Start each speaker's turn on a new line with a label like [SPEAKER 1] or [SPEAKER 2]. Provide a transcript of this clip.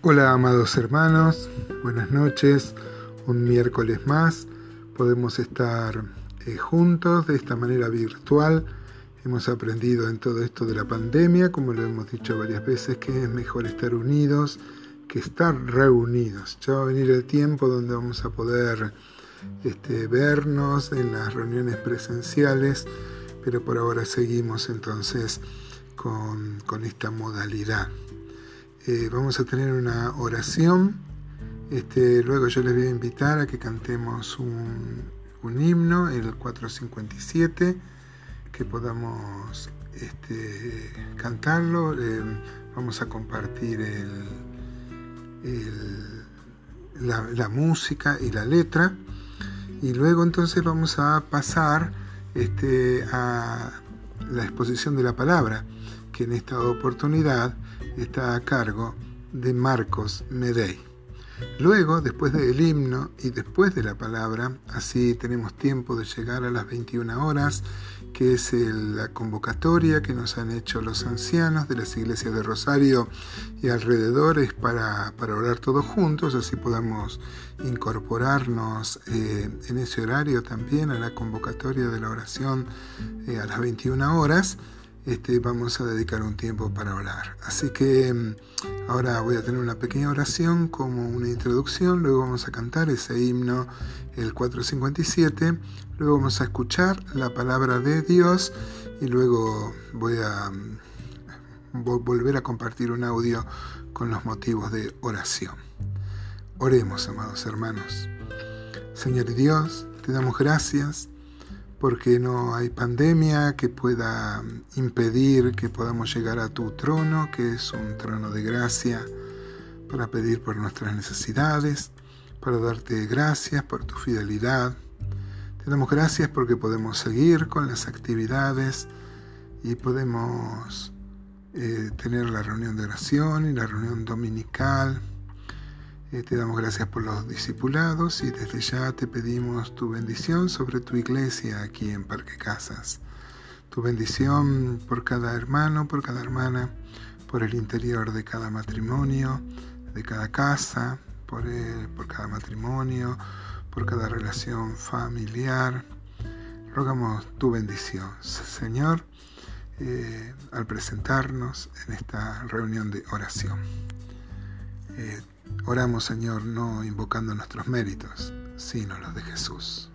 [SPEAKER 1] Hola amados hermanos, buenas noches. Un miércoles más podemos estar eh, juntos de esta manera virtual. Hemos aprendido en todo esto de la pandemia, como lo hemos dicho varias veces, que es mejor estar unidos que estar reunidos. Ya va a venir el tiempo donde vamos a poder este, vernos en las reuniones presenciales, pero por ahora seguimos entonces con, con esta modalidad. Eh, vamos a tener una oración. Este, luego yo les voy a invitar a que cantemos un, himno, el 457, que podamos este, cantarlo. Eh, vamos a compartir la, música y la letra. Y luego entonces vamos a pasar este, a la exposición de la palabra, que en esta oportunidad está a cargo de Marcos Medei. Luego, después del himno y después de la palabra, así tenemos tiempo de llegar a las 21 horas, que es la convocatoria que nos han hecho los ancianos de las iglesias de Rosario y alrededores para, para orar todos juntos, así podamos incorporarnos eh, en ese horario también a la convocatoria de la oración eh, a las 21 horas. Este, vamos a dedicar un tiempo para orar. Así que mm, ahora voy a tener una pequeña oración como una introducción, luego vamos a cantar ese himno, el 457, luego vamos a escuchar la palabra de Dios y luego voy a mm, volver a compartir un audio con los motivos de oración. Oremos, amados hermanos. Señor Dios, te damos gracias porque no hay pandemia que pueda impedir que podamos llegar a tu trono, que es un trono de gracia, para pedir por nuestras necesidades, para darte gracias por tu fidelidad. Te damos gracias porque podemos seguir con las actividades y podemos eh, tener la reunión de oración y la reunión dominical eh, te damos gracias por los discipulados y desde ya te pedimos tu bendición sobre tu iglesia aquí en Parque Casas. Tu bendición por cada hermano, por cada hermana, por el interior de cada matrimonio, de cada casa, por, por cada matrimonio, por cada relación familiar. Rogamos tu bendición, Señor, eh, al presentarnos en esta reunión de oración. Eh, Oramos, Señor, no invocando nuestros méritos, sino los de Jesús.